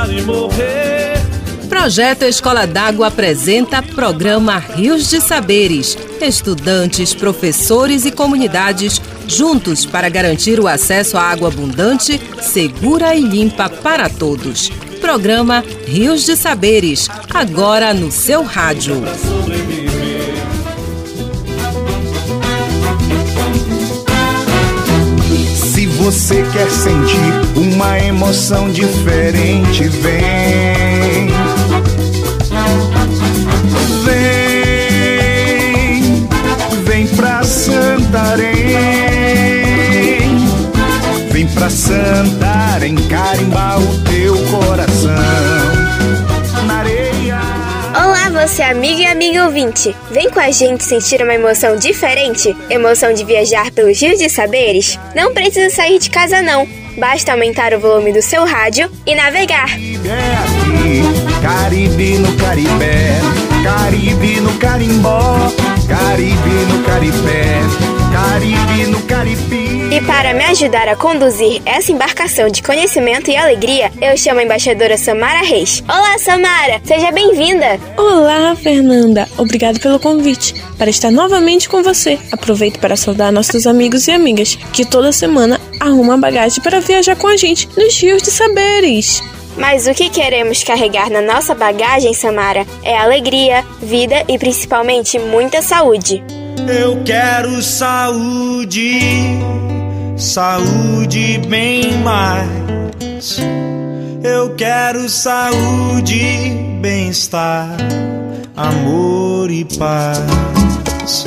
chorar e morrer. Projeto Escola d'Água apresenta programa Rios de Saberes. Estudantes, professores e comunidades juntos para garantir o acesso à água abundante, segura e limpa para todos. Programa Rios de Saberes, agora no seu rádio. Você quer sentir uma emoção diferente, vem. Vem, vem pra Santarém. Vem pra Santarém, carimbar Você amigo e amiga ouvinte. Vem com a gente sentir uma emoção diferente? Emoção de viajar pelos rios de saberes? Não precisa sair de casa não. Basta aumentar o volume do seu rádio e navegar. Caribe no Caribé, Caribe no Carimbó, Caribe no Caribé, Caribe no Caribe. E para me ajudar a conduzir essa embarcação de conhecimento e alegria, eu chamo a embaixadora Samara Reis. Olá, Samara! Seja bem-vinda! Olá, Fernanda! Obrigado pelo convite para estar novamente com você. Aproveito para saudar nossos amigos e amigas que toda semana arrumam bagagem para viajar com a gente nos rios de saberes. Mas o que queremos carregar na nossa bagagem, Samara, é alegria, vida e principalmente muita saúde. Eu quero saúde, saúde bem mais. Eu quero saúde, bem-estar, amor e paz.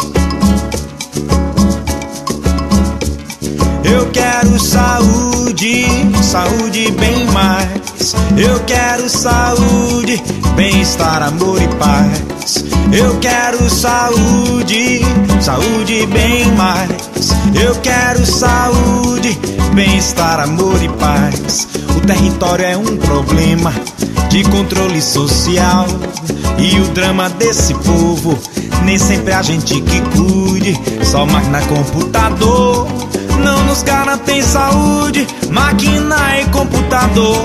Eu quero saúde, saúde bem mais. Eu quero saúde, bem-estar, amor e paz. Eu quero saúde, saúde bem mais. Eu quero saúde, bem-estar, amor e paz. O território é um problema de controle social e o drama desse povo. Nem sempre a gente que cuide, só máquina computador não nos garantem saúde. Máquina e computador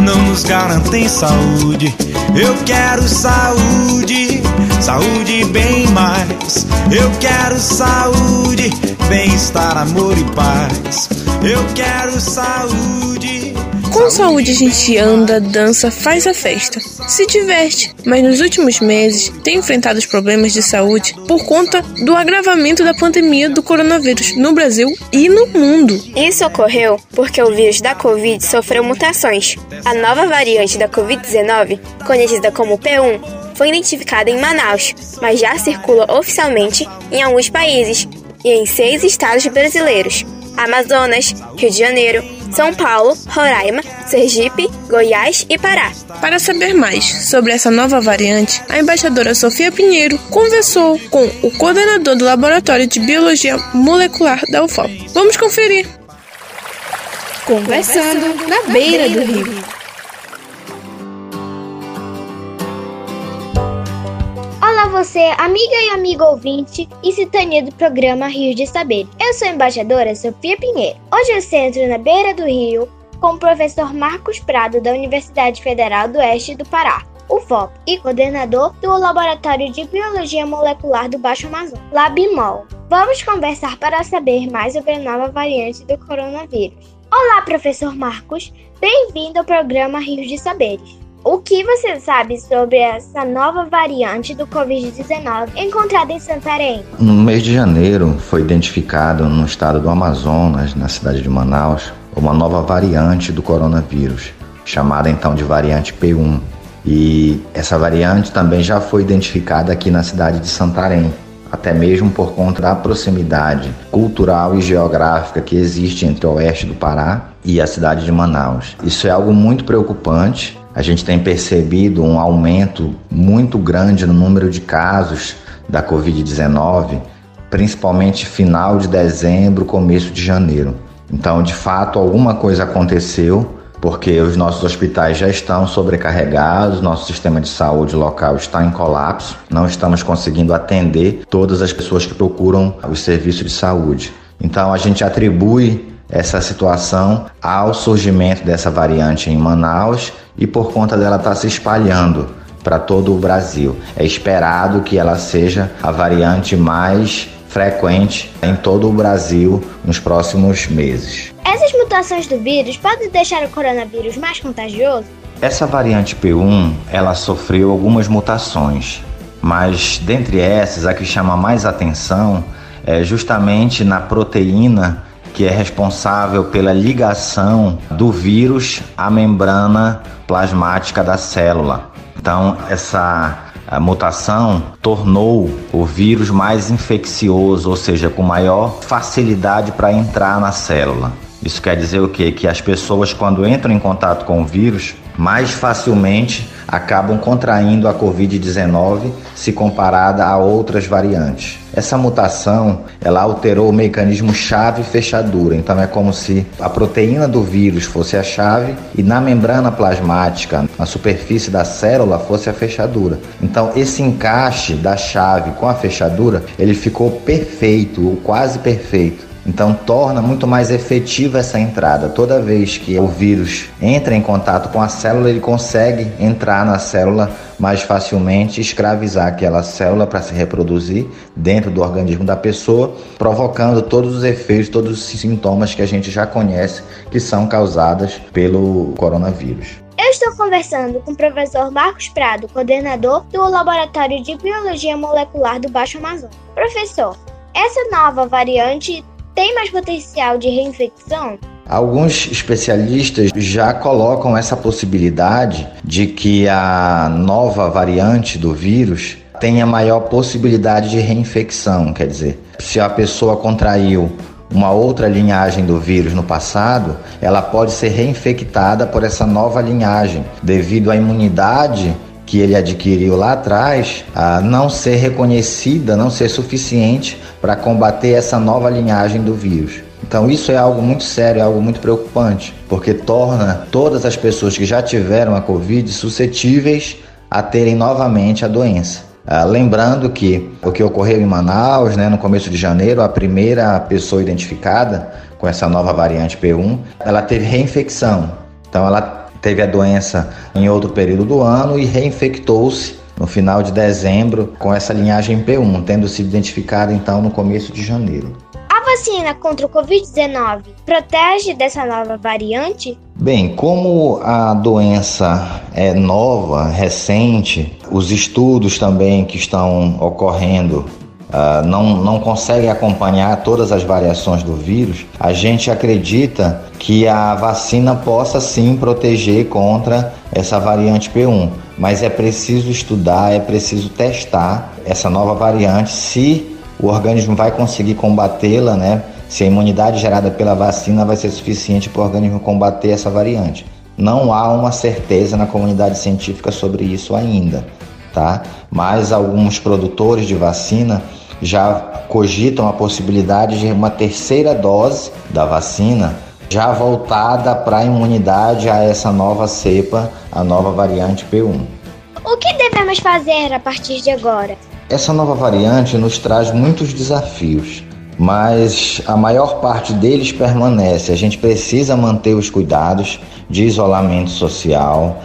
não nos garantem saúde. Eu quero saúde, saúde bem mais. Eu quero saúde, bem-estar, amor e paz. Eu quero saúde. Com saúde a gente anda, dança, faz a festa, se diverte, mas nos últimos meses tem enfrentado os problemas de saúde por conta do agravamento da pandemia do coronavírus no Brasil e no mundo. Isso ocorreu porque o vírus da Covid sofreu mutações. A nova variante da Covid-19, conhecida como P1, foi identificada em Manaus, mas já circula oficialmente em alguns países e em seis estados brasileiros: Amazonas, Rio de Janeiro, São Paulo, Roraima, Sergipe, Goiás e Pará. Para saber mais sobre essa nova variante, a embaixadora Sofia Pinheiro conversou com o coordenador do Laboratório de Biologia Molecular da UFOP. Vamos conferir. Conversando na beira do rio. Olá você, amiga e amigo ouvinte e cidadania do programa Rios de Saber. Eu sou a embaixadora Sofia Pinheiro. Hoje eu centro na beira do rio com o professor Marcos Prado da Universidade Federal do Oeste do Pará, UFOP, e coordenador do Laboratório de Biologia Molecular do Baixo Amazonas, LabMol. Vamos conversar para saber mais sobre a nova variante do coronavírus. Olá, professor Marcos. Bem-vindo ao programa Rios de Saberes. O que você sabe sobre essa nova variante do Covid-19 encontrada em Santarém? No mês de janeiro foi identificado no estado do Amazonas, na cidade de Manaus, uma nova variante do coronavírus, chamada então de variante P1. E essa variante também já foi identificada aqui na cidade de Santarém, até mesmo por conta da proximidade cultural e geográfica que existe entre o oeste do Pará e a cidade de Manaus. Isso é algo muito preocupante. A gente tem percebido um aumento muito grande no número de casos da Covid-19, principalmente final de dezembro, começo de janeiro. Então, de fato, alguma coisa aconteceu, porque os nossos hospitais já estão sobrecarregados, nosso sistema de saúde local está em colapso, não estamos conseguindo atender todas as pessoas que procuram os serviços de saúde. Então, a gente atribui essa situação ao surgimento dessa variante em Manaus e por conta dela estar tá se espalhando para todo o Brasil. É esperado que ela seja a variante mais frequente em todo o Brasil nos próximos meses. Essas mutações do vírus podem deixar o coronavírus mais contagioso? Essa variante P1, ela sofreu algumas mutações, mas dentre essas a que chama mais atenção é justamente na proteína que é responsável pela ligação do vírus à membrana plasmática da célula. Então, essa mutação tornou o vírus mais infeccioso, ou seja, com maior facilidade para entrar na célula. Isso quer dizer o quê? Que as pessoas, quando entram em contato com o vírus, mais facilmente acabam contraindo a Covid-19 se comparada a outras variantes. Essa mutação, ela alterou o mecanismo chave fechadura, então é como se a proteína do vírus fosse a chave e na membrana plasmática, na superfície da célula fosse a fechadura. Então esse encaixe da chave com a fechadura, ele ficou perfeito, ou quase perfeito. Então torna muito mais efetiva essa entrada. Toda vez que o vírus entra em contato com a célula, ele consegue entrar na célula mais facilmente, escravizar aquela célula para se reproduzir dentro do organismo da pessoa, provocando todos os efeitos, todos os sintomas que a gente já conhece que são causados pelo coronavírus. Eu estou conversando com o professor Marcos Prado, coordenador do Laboratório de Biologia Molecular do Baixo Amazonas. Professor, essa nova variante tem mais potencial de reinfecção? Alguns especialistas já colocam essa possibilidade de que a nova variante do vírus tenha maior possibilidade de reinfecção. Quer dizer, se a pessoa contraiu uma outra linhagem do vírus no passado, ela pode ser reinfectada por essa nova linhagem, devido à imunidade que ele adquiriu lá atrás a não ser reconhecida, não ser suficiente para combater essa nova linhagem do vírus. Então isso é algo muito sério, é algo muito preocupante, porque torna todas as pessoas que já tiveram a Covid suscetíveis a terem novamente a doença. Ah, lembrando que o que ocorreu em Manaus, né, no começo de janeiro, a primeira pessoa identificada com essa nova variante P1, ela teve reinfecção. Então ela teve a doença em outro período do ano e reinfectou-se no final de dezembro com essa linhagem P1, tendo sido identificada então no começo de janeiro. A vacina contra o Covid-19 protege dessa nova variante? Bem, como a doença é nova, recente, os estudos também que estão ocorrendo uh, não, não consegue acompanhar todas as variações do vírus, a gente acredita que a vacina possa sim proteger contra essa variante P1. Mas é preciso estudar, é preciso testar essa nova variante, se o organismo vai conseguir combatê-la, né? Se a imunidade gerada pela vacina vai ser suficiente para o organismo combater essa variante. Não há uma certeza na comunidade científica sobre isso ainda, tá? Mas alguns produtores de vacina já cogitam a possibilidade de uma terceira dose da vacina já voltada para a imunidade a essa nova cepa, a nova variante P1. O que devemos fazer a partir de agora? Essa nova variante nos traz muitos desafios, mas a maior parte deles permanece. A gente precisa manter os cuidados de isolamento social,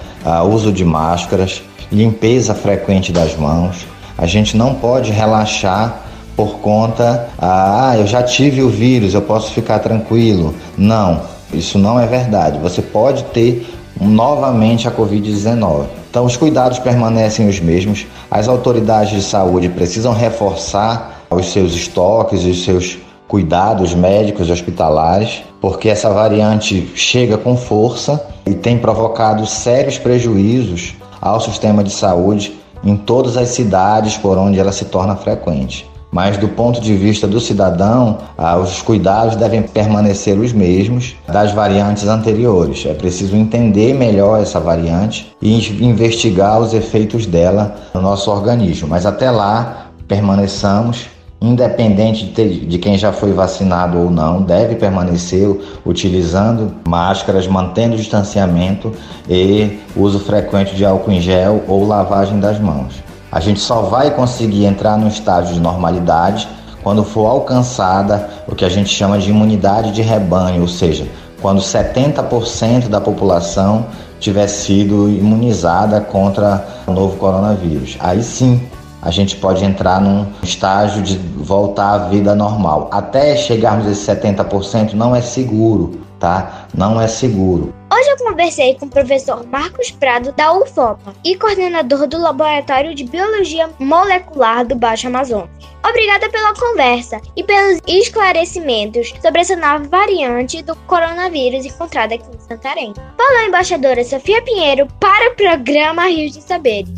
uso de máscaras, limpeza frequente das mãos. A gente não pode relaxar por conta, ah, eu já tive o vírus, eu posso ficar tranquilo. Não, isso não é verdade. Você pode ter novamente a Covid-19. Então, os cuidados permanecem os mesmos. As autoridades de saúde precisam reforçar os seus estoques, os seus cuidados médicos e hospitalares, porque essa variante chega com força e tem provocado sérios prejuízos ao sistema de saúde em todas as cidades por onde ela se torna frequente mas do ponto de vista do cidadão, ah, os cuidados devem permanecer os mesmos das variantes anteriores. É preciso entender melhor essa variante e investigar os efeitos dela no nosso organismo. Mas até lá, permaneçamos independente de quem já foi vacinado ou não, deve permanecer utilizando máscaras, mantendo o distanciamento e uso frequente de álcool em gel ou lavagem das mãos. A gente só vai conseguir entrar no estágio de normalidade quando for alcançada o que a gente chama de imunidade de rebanho, ou seja, quando 70% da população tiver sido imunizada contra o novo coronavírus. Aí sim a gente pode entrar num estágio de voltar à vida normal. Até chegarmos a esse 70% não é seguro, tá? Não é seguro. Hoje eu conversei com o professor Marcos Prado da UFOPA e coordenador do Laboratório de Biologia Molecular do Baixo Amazonas. Obrigada pela conversa e pelos esclarecimentos sobre essa nova variante do coronavírus encontrada aqui em Santarém. Falou a embaixadora Sofia Pinheiro para o programa Rios de Saberes.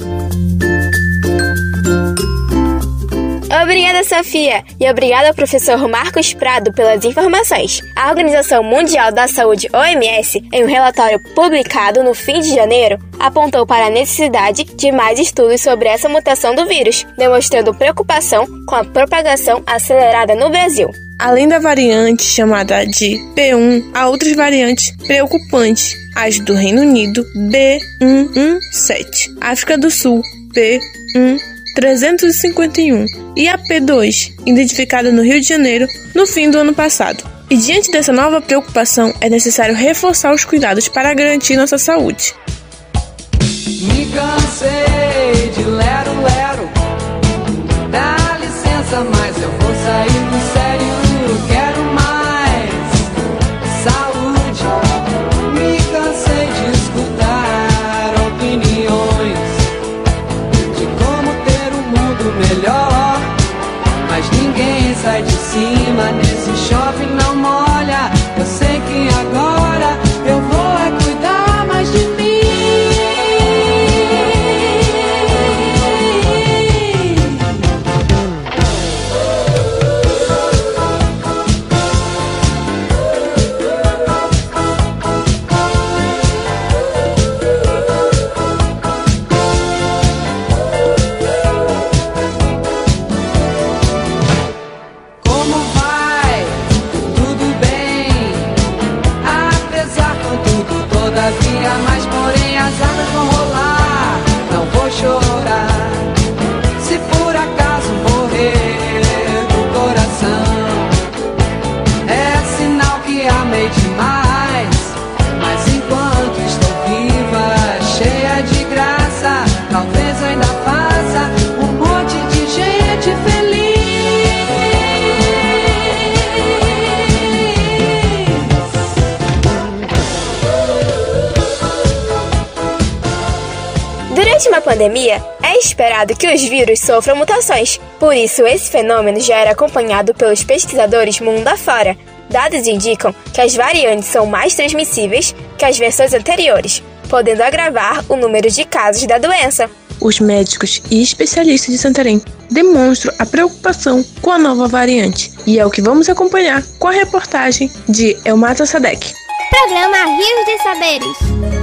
Obrigada, Sofia, e obrigada ao professor Marcos Prado pelas informações. A Organização Mundial da Saúde, OMS, em um relatório publicado no fim de janeiro, apontou para a necessidade de mais estudos sobre essa mutação do vírus, demonstrando preocupação com a propagação acelerada no Brasil. Além da variante chamada de P1, há outras variantes preocupantes, as do Reino Unido B117, África do Sul P1 351 e a P2, identificada no Rio de Janeiro no fim do ano passado. E diante dessa nova preocupação, é necessário reforçar os cuidados para garantir nossa saúde. Me cansei de lero, lero. Esperado que os vírus sofram mutações. Por isso, esse fenômeno já era acompanhado pelos pesquisadores mundo afora. Dados indicam que as variantes são mais transmissíveis que as versões anteriores, podendo agravar o número de casos da doença. Os médicos e especialistas de Santarém demonstram a preocupação com a nova variante, e é o que vamos acompanhar com a reportagem de Elmata Sadek. Programa Rios de Saberes.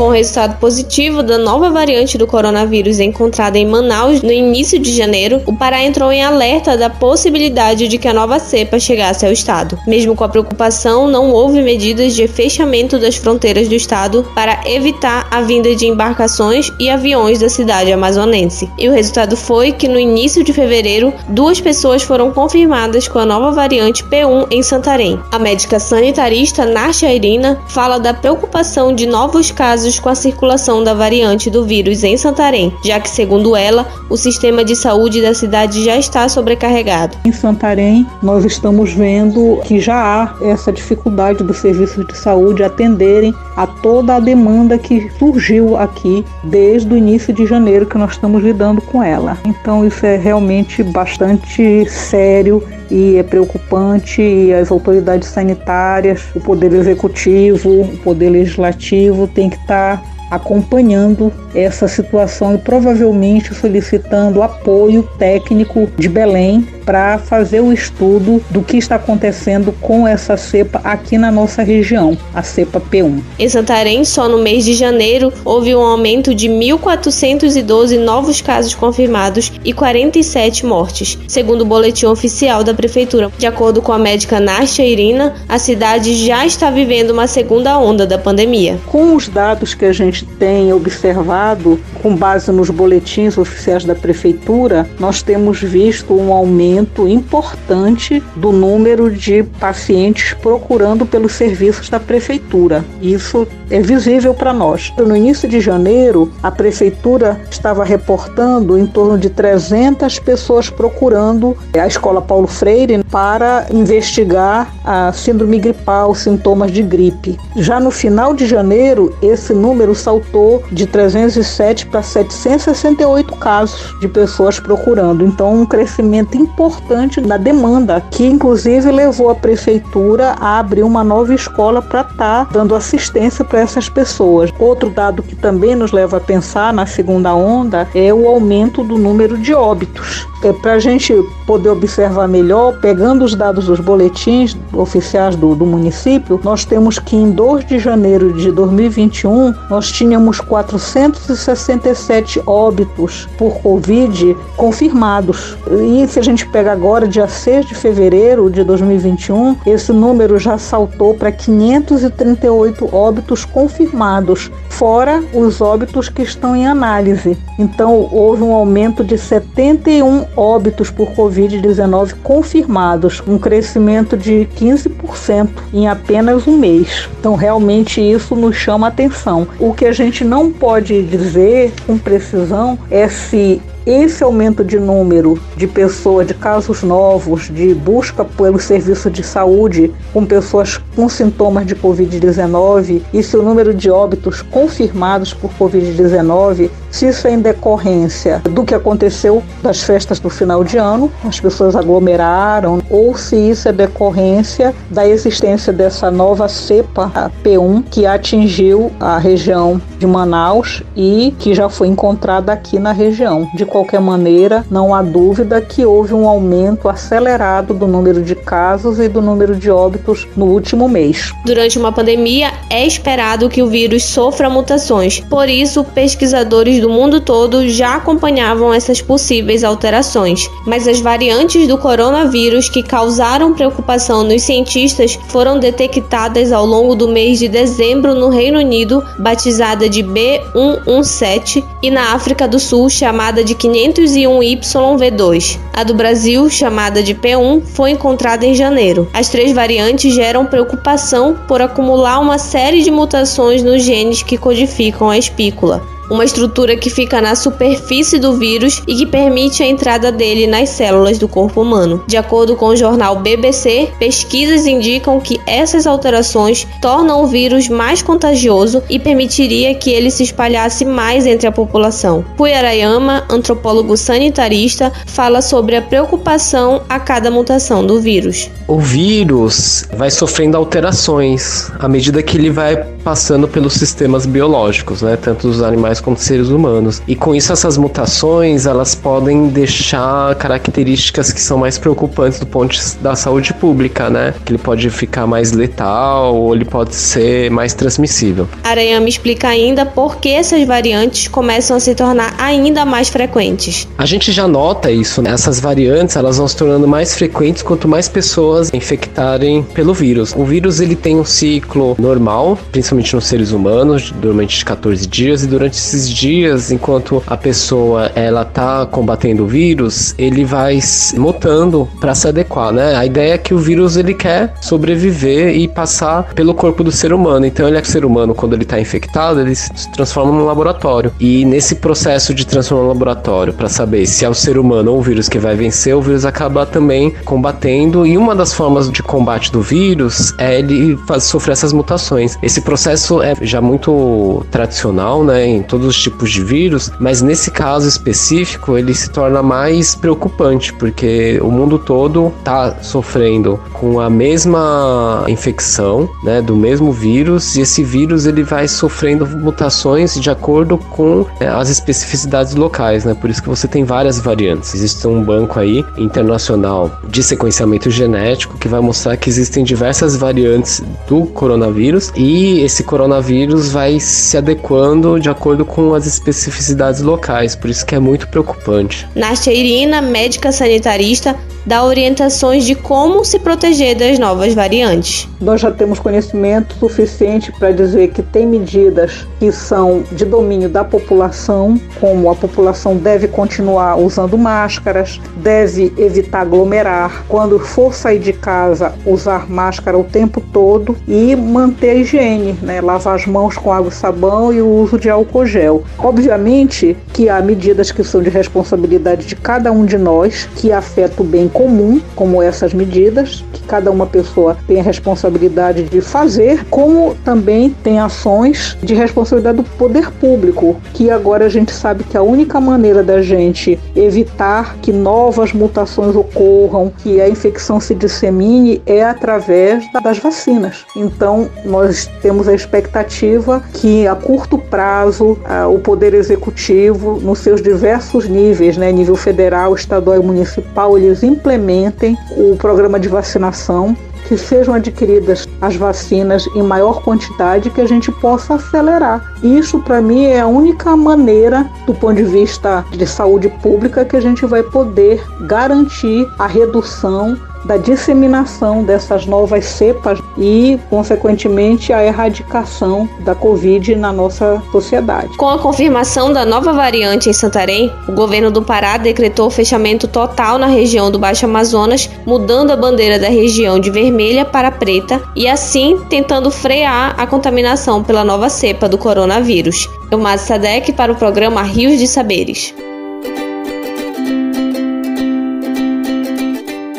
Com o resultado positivo da nova variante do coronavírus encontrada em Manaus no início de janeiro, o Pará entrou em alerta da possibilidade de que a nova cepa chegasse ao estado. Mesmo com a preocupação, não houve medidas de fechamento das fronteiras do estado para evitar a vinda de embarcações e aviões da cidade amazonense. E o resultado foi que no início de fevereiro, duas pessoas foram confirmadas com a nova variante P1 em Santarém. A médica sanitarista Narcia Irina fala da preocupação de novos casos com a circulação da variante do vírus em Santarém, já que, segundo ela, o sistema de saúde da cidade já está sobrecarregado. Em Santarém, nós estamos vendo que já há essa dificuldade dos serviços de saúde atenderem a toda a demanda que surgiu aqui desde o início de janeiro que nós estamos lidando com ela. Então isso é realmente bastante sério e é preocupante e as autoridades sanitárias, o poder executivo, o poder legislativo tem que estar Yeah. Acompanhando essa situação e provavelmente solicitando apoio técnico de Belém para fazer o estudo do que está acontecendo com essa cepa aqui na nossa região, a cepa P1. Em Santarém, só no mês de janeiro, houve um aumento de 1.412 novos casos confirmados e 47 mortes, segundo o boletim oficial da Prefeitura. De acordo com a médica Nastia Irina, a cidade já está vivendo uma segunda onda da pandemia. Com os dados que a gente tem observado, com base nos boletins oficiais da Prefeitura, nós temos visto um aumento aumento importante do número de pacientes procurando pelos serviços da prefeitura. Isso é visível para nós. No início de janeiro, a prefeitura estava reportando em torno de 300 pessoas procurando a Escola Paulo Freire para investigar a síndrome gripal, sintomas de gripe. Já no final de janeiro, esse número saltou de 307 para 768 casos de pessoas procurando. Então, um crescimento importante na demanda, que inclusive levou a prefeitura a abrir uma nova escola para estar tá dando assistência para essas pessoas. Outro dado que também nos leva a pensar na segunda onda é o aumento do número de óbitos. É, para a gente poder observar melhor, pegando os dados dos boletins oficiais do, do município, nós temos que em 2 de janeiro de 2021 nós tínhamos 467 óbitos por Covid confirmados. E se a gente pega agora, dia 6 de fevereiro de 2021, esse número já saltou para 538 óbitos confirmados, fora os óbitos que estão em análise. Então, houve um aumento de 71 óbitos por Covid-19 confirmados, um crescimento de 15% em apenas um mês. Então, realmente, isso nos chama atenção. O que a gente não pode dizer com precisão é se esse aumento de número de pessoas, de casos novos, de busca pelo serviço de saúde com pessoas com sintomas de Covid-19 e se o número de óbitos confirmados por Covid-19, se isso é em decorrência do que aconteceu das festas do final de ano, as pessoas aglomeraram, ou se isso é decorrência da existência dessa nova cepa a P1 que atingiu a região de Manaus e que já foi encontrada aqui na região. De qualquer maneira, não há dúvida que houve um aumento acelerado do número de casos e do número de óbitos no último mês. Durante uma pandemia, é esperado que o vírus sofra mutações. Por isso, pesquisadores do mundo todo já acompanhavam essas possíveis alterações. Mas as variantes do coronavírus que causaram preocupação nos cientistas foram detectadas ao longo do mês de dezembro no Reino Unido, batizada de B117, e na África do Sul, chamada de 501YV2. A do Brasil, chamada de P1, foi encontrada em janeiro. As três variantes geram preocupação por acumular uma série de mutações nos genes que codificam a espícula uma estrutura que fica na superfície do vírus e que permite a entrada dele nas células do corpo humano. De acordo com o jornal BBC, pesquisas indicam que essas alterações tornam o vírus mais contagioso e permitiria que ele se espalhasse mais entre a população. Arayama, antropólogo sanitarista, fala sobre a preocupação a cada mutação do vírus. O vírus vai sofrendo alterações à medida que ele vai passando pelos sistemas biológicos, né, tanto dos animais como dos seres humanos. E com isso essas mutações, elas podem deixar características que são mais preocupantes do ponto da saúde pública, né? Que ele pode ficar mais letal ou ele pode ser mais transmissível. Aranha me explica ainda por que essas variantes começam a se tornar ainda mais frequentes. A gente já nota isso, né? Essas variantes, elas vão se tornando mais frequentes quanto mais pessoas infectarem pelo vírus. O vírus ele tem um ciclo normal, principalmente nos seres humanos, durante 14 dias e durante esses dias, enquanto a pessoa ela tá combatendo o vírus, ele vai mutando para se adequar, né? A ideia é que o vírus ele quer sobreviver e passar pelo corpo do ser humano. Então ele é ser humano quando ele tá infectado, ele se transforma num laboratório. E nesse processo de transformar no laboratório para saber se é o ser humano ou o vírus que vai vencer, o vírus acaba também combatendo e uma das formas de combate do vírus é ele sofrer essas mutações. Esse processo é já muito tradicional, né, em todos os tipos de vírus, mas nesse caso específico ele se torna mais preocupante porque o mundo todo está sofrendo com a mesma infecção, né, do mesmo vírus e esse vírus ele vai sofrendo mutações de acordo com é, as especificidades locais, né? Por isso que você tem várias variantes. Existe um banco aí internacional de sequenciamento genético que vai mostrar que existem diversas variantes do coronavírus e esse coronavírus vai se adequando de acordo com as especificidades locais, por isso que é muito preocupante. Nastia Irina, médica sanitarista, dá orientações de como se proteger das novas variantes. Nós já temos conhecimento suficiente para dizer que tem medidas que são de domínio da população, como a população deve continuar usando máscaras, deve evitar aglomerar, quando for sair de casa, usar máscara o tempo todo e manter a higiene, né? lavar as mãos com água e sabão e o uso de álcool gel. Obviamente que há medidas que são de responsabilidade de cada um de nós, que afetam o bem comum, como essas medidas, que cada uma pessoa tem a responsabilidade de fazer, como também tem ações de responsabilidade do poder público, que agora a gente sabe que a única maneira da gente evitar que novas mutações ocorram, que a infecção se dissemine, é através das vacinas. Então, nós temos a expectativa que a curto prazo o Poder Executivo, nos seus diversos níveis, né, nível federal, estadual e municipal, eles implementem o programa de vacinação que sejam adquiridas as vacinas em maior quantidade que a gente possa acelerar. Isso para mim é a única maneira do ponto de vista de saúde pública que a gente vai poder garantir a redução da disseminação dessas novas cepas e, consequentemente, a erradicação da Covid na nossa sociedade. Com a confirmação da nova variante em Santarém, o governo do Pará decretou o fechamento total na região do Baixo Amazonas, mudando a bandeira da região de vermelha para preta e, assim, tentando frear a contaminação pela nova cepa do coronavírus. Eu, Sadek, para o programa Rios de Saberes.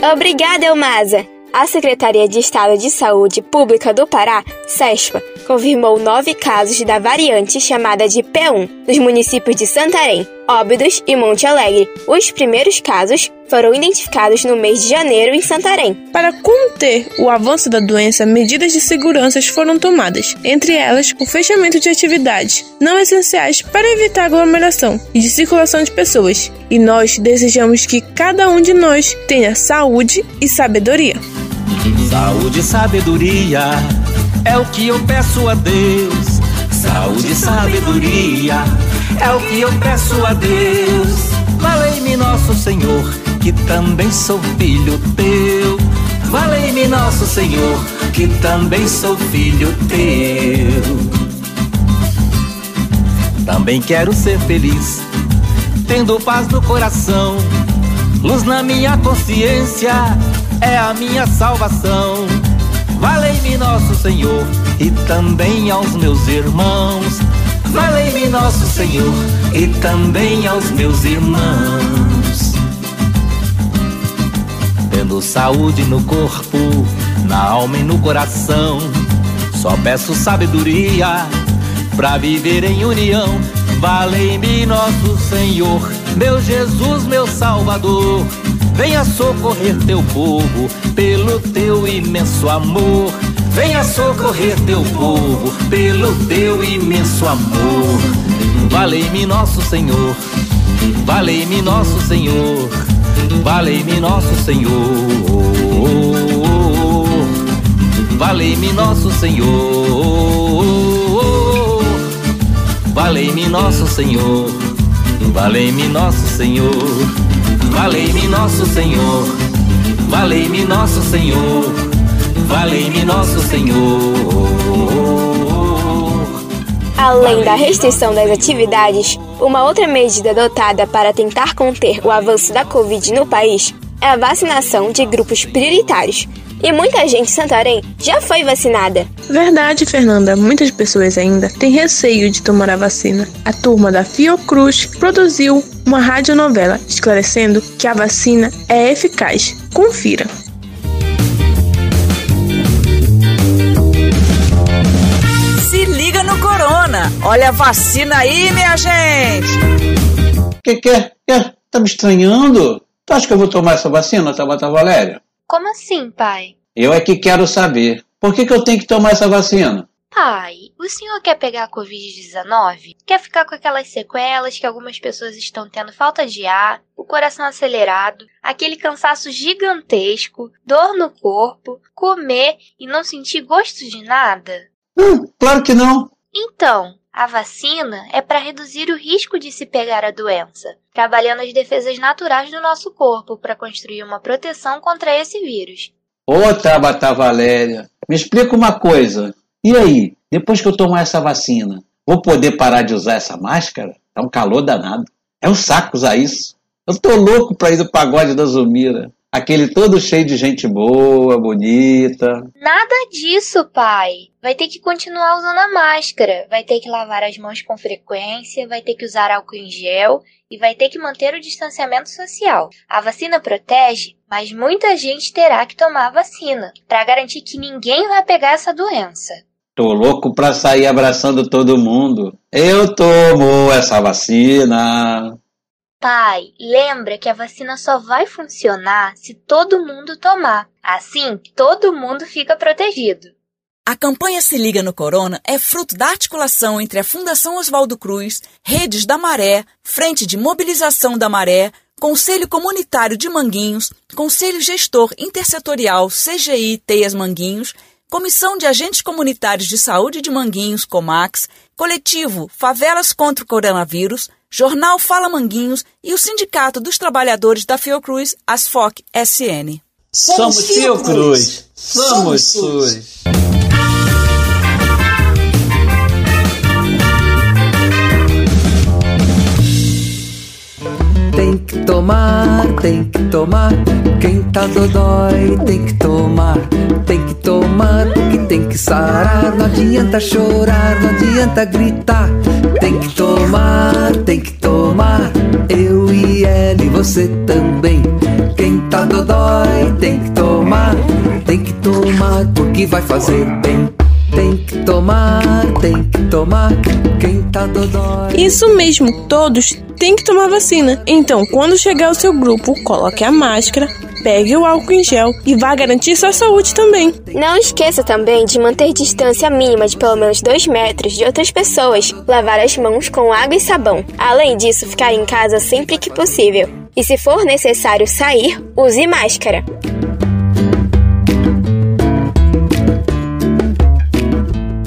Obrigada, Elmasa! A Secretaria de Estado de Saúde Pública do Pará, SESPA, confirmou nove casos da variante chamada de P1 nos municípios de Santarém, Óbidos e Monte Alegre. Os primeiros casos foram identificados no mês de janeiro em Santarém. Para conter o avanço da doença, medidas de segurança foram tomadas, entre elas o fechamento de atividades não essenciais para evitar aglomeração e de circulação de pessoas. E nós desejamos que cada um de nós tenha saúde e sabedoria. Saúde e sabedoria é o que eu peço a Deus. Saúde e sabedoria é o que eu peço a Deus. Valei-me nosso Senhor, que também sou filho teu. Valei-me nosso Senhor, que também sou filho teu. Também quero ser feliz, tendo paz no coração, luz na minha consciência, é a minha salvação. Valei-me nosso Senhor e também aos meus irmãos. Valei-me nosso Senhor e também aos meus irmãos. Tendo saúde no corpo, na alma e no coração, só peço sabedoria pra viver em união. Valei-me nosso Senhor, meu Jesus, meu Salvador. Venha socorrer teu povo pelo teu imenso amor. Venha socorrer teu povo pelo teu imenso amor. Valei-me nosso Senhor, valei-me nosso Senhor, valei-me nosso Senhor. Valei-me nosso Senhor, valei-me nosso Senhor, valei-me nosso Senhor. Valei-me nosso Senhor, valei-me nosso Senhor, valei-me nosso Senhor. Além da restrição das atividades, uma outra medida adotada para tentar conter o avanço da Covid no país é a vacinação de grupos prioritários. E muita gente em Santarém já foi vacinada. Verdade, Fernanda. Muitas pessoas ainda têm receio de tomar a vacina. A turma da Fiocruz produziu uma radionovela esclarecendo que a vacina é eficaz. Confira. Se liga no Corona! Olha a vacina aí, minha gente! Que que é? Tá me estranhando? Tu acha que eu vou tomar essa vacina, Tabata Valéria? Como assim, pai? Eu é que quero saber. Por que, que eu tenho que tomar essa vacina? Pai, o senhor quer pegar a Covid-19? Quer ficar com aquelas sequelas que algumas pessoas estão tendo falta de ar, o coração acelerado, aquele cansaço gigantesco, dor no corpo, comer e não sentir gosto de nada? Hum, claro que não. Então, a vacina é para reduzir o risco de se pegar a doença, trabalhando as defesas naturais do nosso corpo para construir uma proteção contra esse vírus. Ô, Tabata Valéria, me explica uma coisa. E aí, depois que eu tomar essa vacina, vou poder parar de usar essa máscara? Tá um calor danado. É um saco usar isso. Eu tô louco pra ir do pagode da Zumira. Aquele todo cheio de gente boa, bonita. Nada disso, pai. Vai ter que continuar usando a máscara, vai ter que lavar as mãos com frequência, vai ter que usar álcool em gel e vai ter que manter o distanciamento social. A vacina protege, mas muita gente terá que tomar a vacina para garantir que ninguém vai pegar essa doença. Tô louco pra sair abraçando todo mundo. Eu tomo essa vacina. Pai, lembra que a vacina só vai funcionar se todo mundo tomar. Assim, todo mundo fica protegido. A campanha Se Liga no Corona é fruto da articulação entre a Fundação Oswaldo Cruz, Redes da Maré, Frente de Mobilização da Maré, Conselho Comunitário de Manguinhos, Conselho Gestor Intersetorial CGI Teias Manguinhos, Comissão de Agentes Comunitários de Saúde de Manguinhos, COMAX, Coletivo Favelas contra o Coronavírus, Jornal Fala Manguinhos e o Sindicato dos Trabalhadores da Fiocruz, Asfoc SN. Somos Fiocruz, somos SUS. Tem que tomar, tem que tomar. Quem tá dodói tem que tomar. Tem que tomar, porque tem que sarar. Não adianta chorar, não adianta gritar. Tem que tomar, tem que tomar. Eu e ela e você também. Quem tá dodói tem que tomar. Tem que tomar, porque vai fazer bem. Tem que tomar, tem que tomar. Quem tá dodói. Isso mesmo, todos têm que tomar vacina. Então, quando chegar o seu grupo, coloque a máscara, pegue o álcool em gel e vá garantir sua saúde também. Não esqueça também de manter distância mínima de pelo menos 2 metros de outras pessoas, lavar as mãos com água e sabão. Além disso, ficar em casa sempre que possível. E se for necessário sair, use máscara.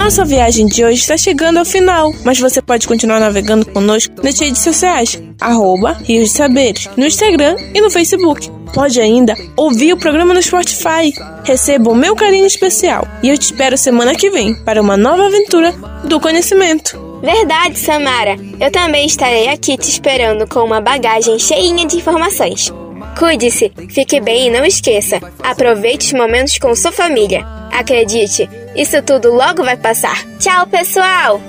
Nossa viagem de hoje está chegando ao final, mas você pode continuar navegando conosco nas redes sociais, arroba Rios de Saberes, no Instagram e no Facebook. Pode ainda ouvir o programa no Spotify. Receba o meu carinho especial e eu te espero semana que vem para uma nova aventura do conhecimento. Verdade, Samara. Eu também estarei aqui te esperando com uma bagagem cheinha de informações. Cuide-se, fique bem e não esqueça, aproveite os momentos com sua família. Acredite, isso tudo logo vai passar. Tchau, pessoal!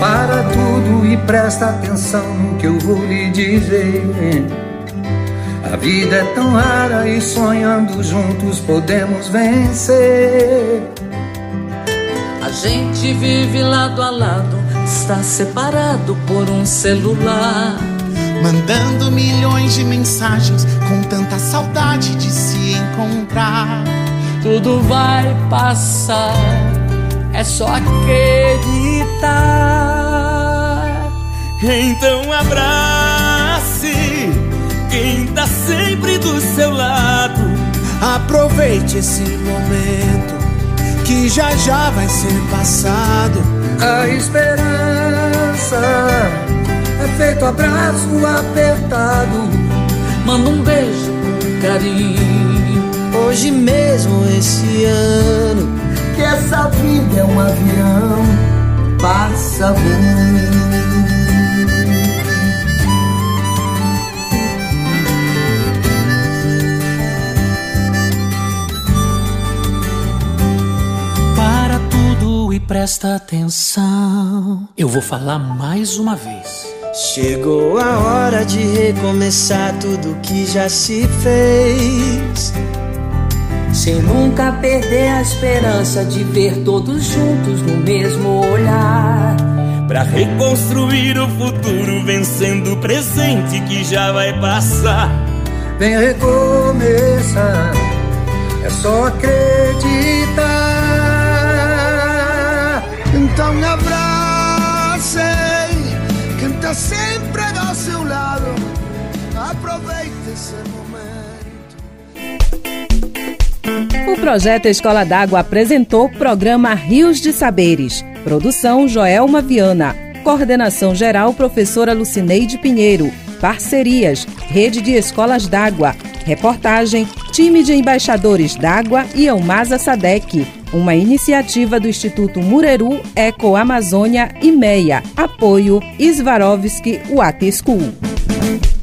Para tudo e presta atenção no que eu vou lhe dizer. A vida é tão rara e sonhando juntos podemos vencer. A gente vive lado a lado, está separado por um celular. Mandando milhões de mensagens com tanta saudade de se encontrar. Tudo vai passar, é só acreditar. Então abrace quem tá sempre do seu lado. Aproveite esse momento que já já vai ser passado. A esperança é feito abraço apertado. Manda um beijo com carinho. Hoje mesmo esse ano que essa vida é um avião passa voando. Para tudo e presta atenção. Eu vou falar mais uma vez. Chegou a hora de recomeçar tudo que já se fez. Sem nunca perder a esperança de ver todos juntos no mesmo olhar. Pra reconstruir o futuro, vencendo o presente que já vai passar. Vem recomeçar, é só acreditar. Então abrace sempre do seu lado. Aproveite esse momento. O projeto Escola d'Água apresentou o programa Rios de Saberes Produção Joelma Viana. Coordenação geral professora Lucineide Pinheiro. Parcerias: Rede de Escolas d'Água. Reportagem: Time de Embaixadores d'Água e Elmasa Sadec. Uma iniciativa do Instituto Mureru, Eco Amazônia e MEIA. Apoio: Svarovski Water School.